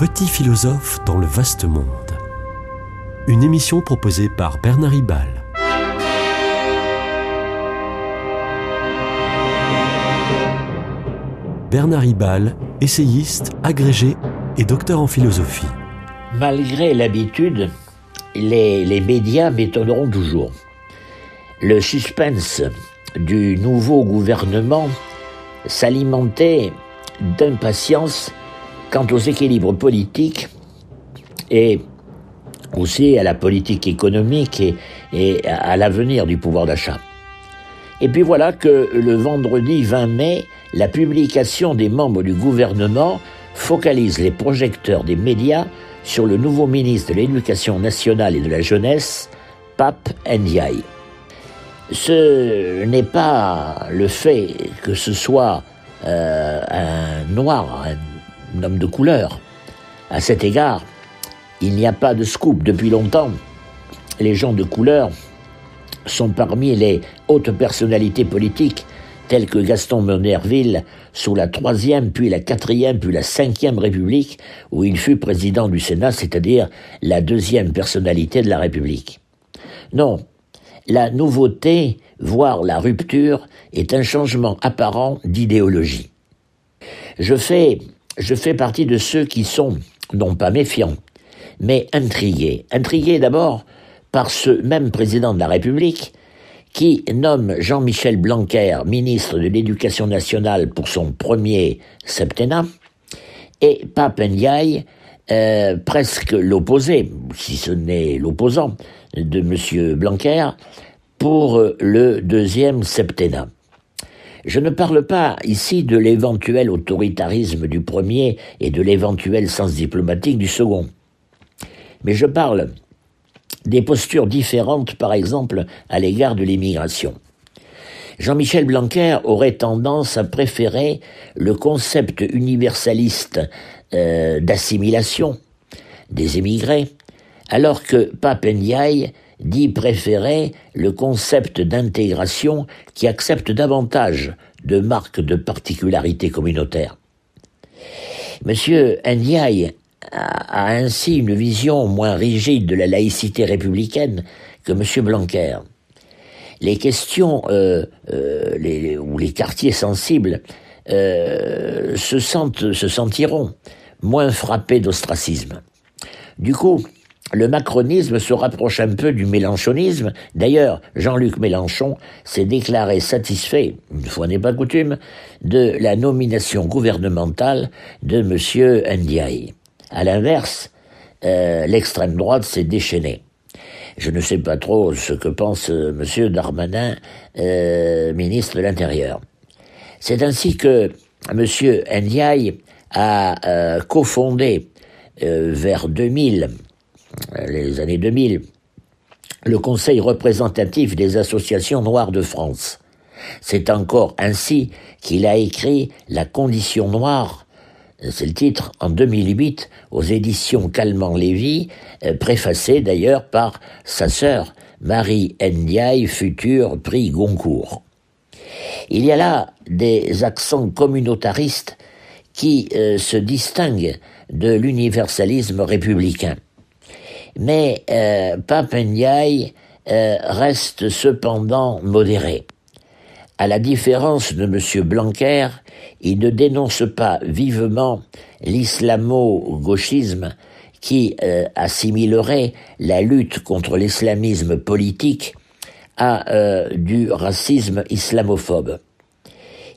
petit philosophe dans le vaste monde. Une émission proposée par Bernard Ribal. Bernard Ribal, essayiste, agrégé et docteur en philosophie. Malgré l'habitude, les, les médias m'étonneront toujours. Le suspense du nouveau gouvernement s'alimentait d'impatience quant aux équilibres politiques et aussi à la politique économique et, à l'avenir du pouvoir d'achat. Et puis voilà que le vendredi 20 mai, la publication des membres du gouvernement focalise les projecteurs des médias sur le nouveau ministre de l'Éducation nationale et de la jeunesse, Pape Ndiaye. Ce n'est pas le fait que ce soit euh, un noir, un homme de couleur. À cet égard, il n'y a pas de scoop depuis longtemps. Les gens de couleur sont parmi les hautes personnalités politiques telles que Gaston Monerville sous la troisième, puis la quatrième, puis la cinquième République, où il fut président du Sénat, c'est-à-dire la deuxième personnalité de la République. Non, la nouveauté, voire la rupture, est un changement apparent d'idéologie. Je fais, je fais partie de ceux qui sont, non pas méfiants, mais intrigués. Intrigués d'abord par ce même président de la République qui nomme Jean-Michel Blanquer ministre de l'Éducation nationale pour son premier septennat, et Pape Ndiaye, euh, presque l'opposé, si ce n'est l'opposant, de M. Blanquer, pour le deuxième septennat. Je ne parle pas ici de l'éventuel autoritarisme du premier et de l'éventuel sens diplomatique du second, mais je parle des postures différentes, par exemple, à l'égard de l'immigration. Jean-Michel Blanquer aurait tendance à préférer le concept universaliste euh, d'assimilation des émigrés, alors que Pape dit préférer le concept d'intégration qui accepte davantage de marques de particularité communautaire. Monsieur Ndiaye a, ainsi une vision moins rigide de la laïcité républicaine que M. Blanquer. Les questions euh, euh, ou les quartiers sensibles euh, se, sentent, se sentiront moins frappés d'ostracisme. Du coup, le macronisme se rapproche un peu du mélanchonisme. D'ailleurs, Jean-Luc Mélenchon s'est déclaré satisfait, une fois n'est pas coutume, de la nomination gouvernementale de M. Ndiaye. À l'inverse, euh, l'extrême droite s'est déchaînée. Je ne sais pas trop ce que pense euh, M. Darmanin, euh, ministre de l'Intérieur. C'est ainsi que M. Ndiaye a cofondé vers 2000, les années 2000, le Conseil représentatif des associations noires de France. C'est encore ainsi qu'il a écrit La condition noire c'est le titre, en 2008, aux éditions Calment-Lévy, euh, préfacé d'ailleurs par sa sœur, Marie Ndiaye, future prix Goncourt. Il y a là des accents communautaristes qui euh, se distinguent de l'universalisme républicain. Mais euh, Pape Ndiaye reste cependant modéré. À la différence de M. Blanquer, il ne dénonce pas vivement l'islamo-gauchisme qui euh, assimilerait la lutte contre l'islamisme politique à euh, du racisme islamophobe.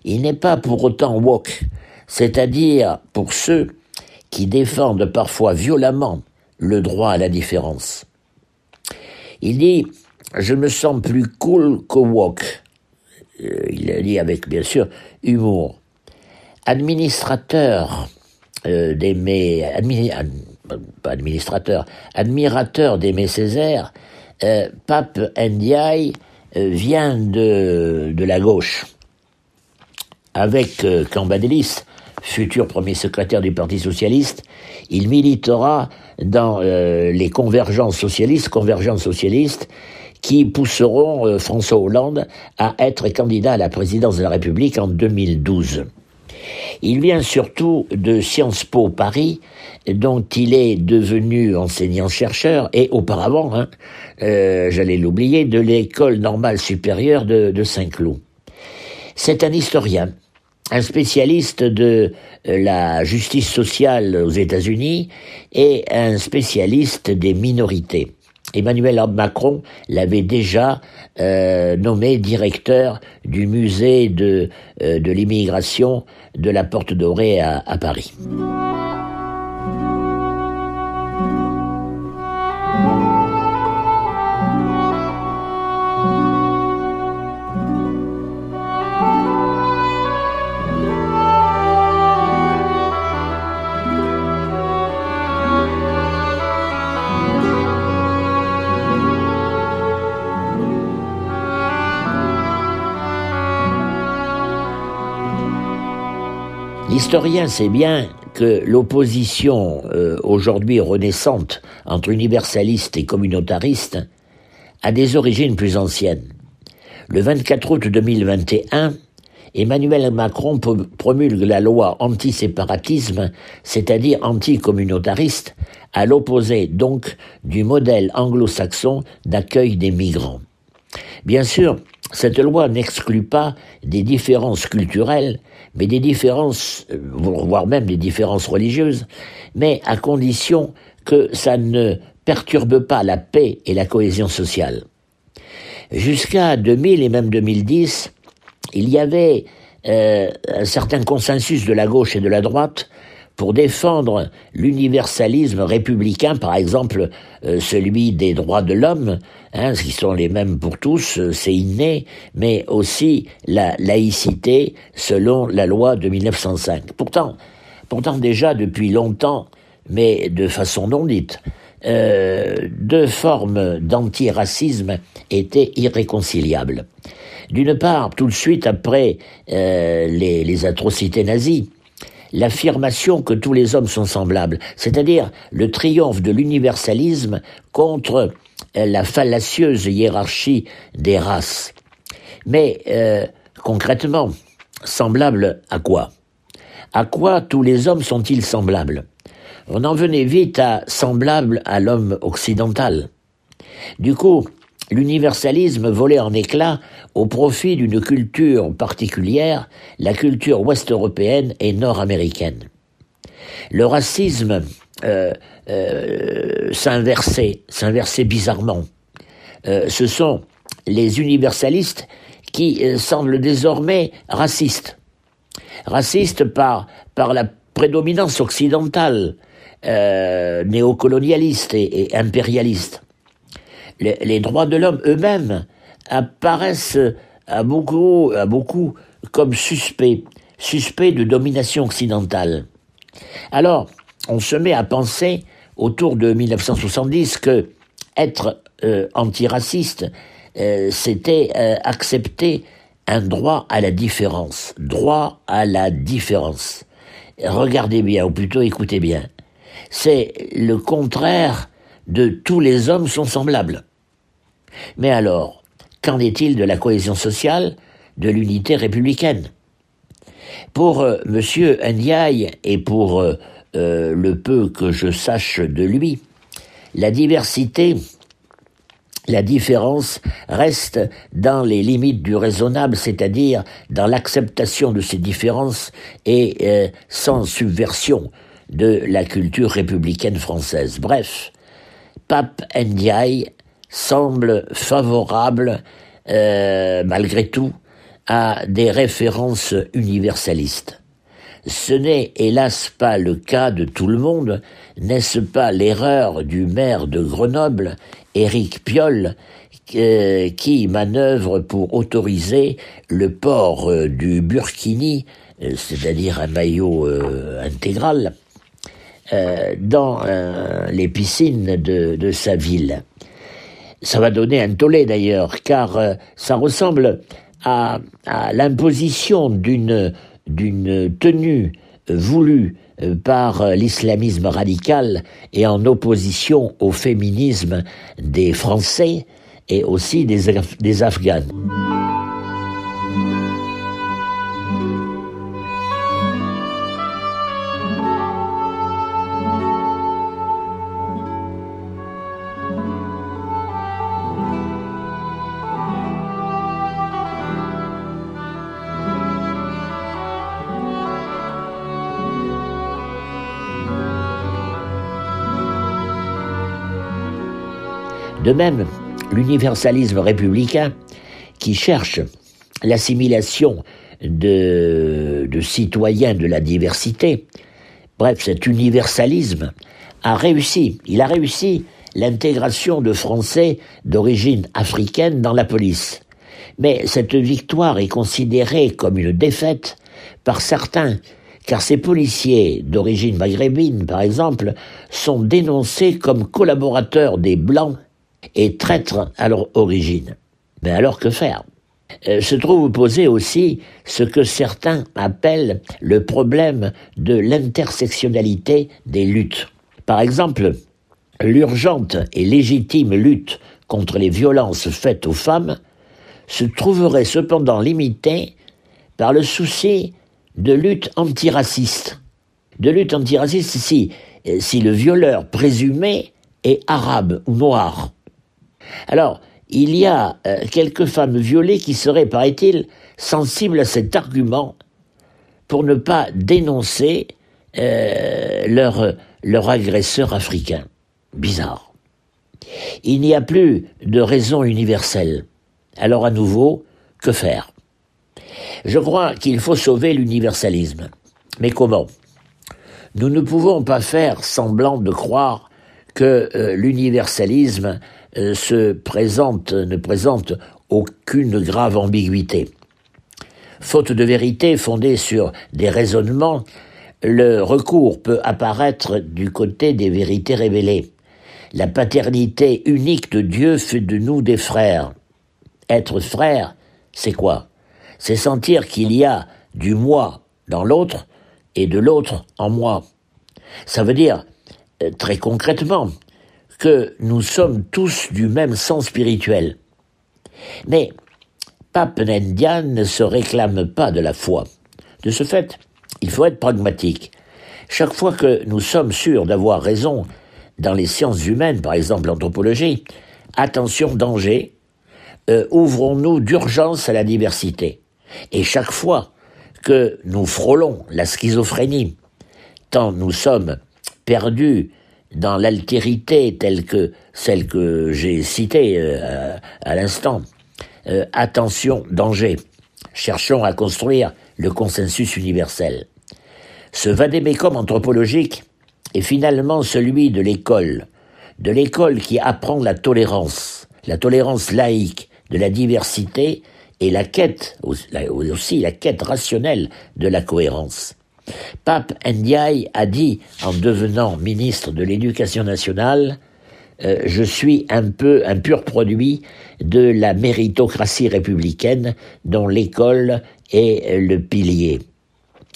Il n'est pas pour autant woke, c'est-à-dire pour ceux qui défendent parfois violemment le droit à la différence. Il dit Je me sens plus cool que woke euh, il a dit avec bien sûr humour. Administrateur euh, d'Aimé, pas administrateur, admirateur d'Aimé Césaire, euh, Pape Ndiaye vient de, de la gauche. Avec Cambadélis, futur premier secrétaire du Parti socialiste, il militera dans les convergences socialistes, convergences socialistes, qui pousseront euh, François Hollande à être candidat à la présidence de la République en 2012. Il vient surtout de Sciences Po Paris, dont il est devenu enseignant-chercheur, et auparavant, hein, euh, j'allais l'oublier, de l'École normale supérieure de Saint-Cloud. C'est un historien, un spécialiste de euh, la justice sociale aux États-Unis et un spécialiste des minorités. Emmanuel Macron l'avait déjà euh, nommé directeur du musée de, euh, de l'immigration de la Porte Dorée à, à Paris. L'historien sait bien que l'opposition euh, aujourd'hui renaissante entre universalistes et communautaristes a des origines plus anciennes. Le 24 août 2021, Emmanuel Macron promulgue la loi anti-séparatisme, c'est-à-dire anti-communautariste, à l'opposé donc du modèle anglo-saxon d'accueil des migrants. Bien sûr, cette loi n'exclut pas des différences culturelles, mais des différences, euh, voire même des différences religieuses, mais à condition que ça ne perturbe pas la paix et la cohésion sociale. Jusqu'à 2000 et même 2010, il y avait euh, un certain consensus de la gauche et de la droite pour défendre l'universalisme républicain, par exemple euh, celui des droits de l'homme, hein, qui sont les mêmes pour tous, euh, c'est inné, mais aussi la laïcité selon la loi de 1905. Pourtant, pourtant déjà depuis longtemps, mais de façon non dite, euh, deux formes d'antiracisme étaient irréconciliables. D'une part, tout de suite après les, les atrocités nazies, l'affirmation que tous les hommes sont semblables, c'est-à-dire le triomphe de l'universalisme contre euh, la fallacieuse hiérarchie des races. Mais euh, concrètement, semblable à quoi? À quoi tous les hommes sont-ils semblables? On en venait vite à semblable à l'homme occidental. Du coup, l'universalisme volait en éclats au profit d'une culture particulière, la culture ouest-européenne et nord-américaine. Le racisme euh, euh, s'inversait, s'inversait bizarrement. Euh, ce sont les universalistes qui semblent désormais racistes. Racistes par, par la prédominance occidentale, néocolonialiste et impérialiste les, droits de l'homme eux-mêmes apparaissent à beaucoup, à beaucoup comme suspects, suspects de domination occidentale. Alors, on se met à penser autour de 1970 que être euh, antiraciste, euh, c'était euh, accepter un droit à la différence. Droit à la différence. Regardez bien, ou plutôt écoutez bien. C'est le contraire de tous les hommes sont semblables. Mais alors, qu'en est-il de la cohésion sociale, de l'unité républicaine? Pour euh, M. Ndiaye et pour euh, euh, le peu que je sache de lui, la diversité, la différence reste dans les limites du raisonnable, c'est-à-dire dans l'acceptation de ces différences et sans subversion de la culture républicaine française. Bref, Pape Ndiaye semble favorable, euh, malgré tout, à des références universalistes. Ce n'est hélas pas le cas de tout le monde, n'est-ce pas l'erreur du maire de Grenoble, Éric Piolle, euh, qui manœuvre pour autoriser le port euh, du burkini, c'est-à-dire un maillot intégral, dans les piscines de sa ville? Ça va donner un tollé d'ailleurs, car euh, ça ressemble à, l'imposition d'une d'une tenue voulue euh, par euh, l'islamisme radical et en opposition au féminisme des Français et aussi des, des Afghans. De même, l'universalisme républicain, qui cherche l'assimilation de, citoyens de la diversité, bref, cet universalisme, a réussi. Il a réussi l'intégration de Français d'origine africaine dans la police. Mais cette victoire est considérée comme une défaite par certains, car ces policiers d'origine maghrébine, par exemple, sont dénoncés comme collaborateurs des Blancs et traîtres à leur origine. Mais alors que faire? Euh, se trouve posé aussi ce que certains appellent le problème de l'intersectionnalité des luttes. Par exemple, l'urgente et légitime lutte contre les violences faites aux femmes se trouverait cependant limitée par le souci de lutte antiraciste. De lutte antiraciste si, si le violeur présumé est arabe ou noir. Alors, il y a euh, quelques femmes violées qui seraient, paraît-il, sensibles à cet argument pour ne pas dénoncer euh, leur, agresseur africain. Bizarre. Il n'y a plus de raison universelle. Alors à nouveau, que faire? Je crois qu'il faut sauver l'universalisme. Mais comment? Nous ne pouvons pas faire semblant de croire que euh, l'universalisme se présente, ne présente aucune grave ambiguïté. Faute de vérité fondée sur des raisonnements, le recours peut apparaître du côté des vérités révélées. La paternité unique de Dieu fait de nous des frères. Être frère, c'est quoi? C'est sentir qu'il y a du moi dans l'autre et de l'autre en moi. Ça veut dire, euh, très concrètement, que nous sommes tous du même sens spirituel. Mais Pape Nendian ne se réclame pas de la foi. De ce fait, il faut être pragmatique. Chaque fois que nous sommes sûrs d'avoir raison dans les sciences humaines, par exemple l'anthropologie, attention danger, euh, ouvrons-nous d'urgence à la diversité. Et chaque fois que nous frôlons la schizophrénie, tant nous sommes perdus dans l'altérité telle que celle que j'ai citée euh, à, l'instant. Euh, attention, danger. Cherchons à construire le consensus universel. Ce vadémécum anthropologique est finalement celui de l'école, de l'école qui apprend la tolérance, la tolérance laïque, de la diversité et la quête, aussi la quête rationnelle de la cohérence. Pape Ndiaye a dit, en devenant ministre de l'Éducation nationale, euh, je suis un peu un pur produit de la méritocratie républicaine dont l'école est le pilier.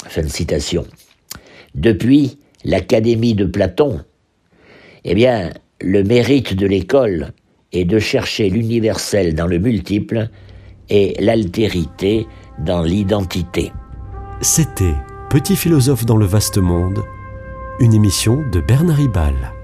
Fin de citation. Depuis l'Académie de Platon, eh bien, le mérite de l'école est de chercher l'universel dans le multiple et l'altérité dans l'identité. C'était Petit philosophe dans le vaste monde, une émission de Bernard Ribal.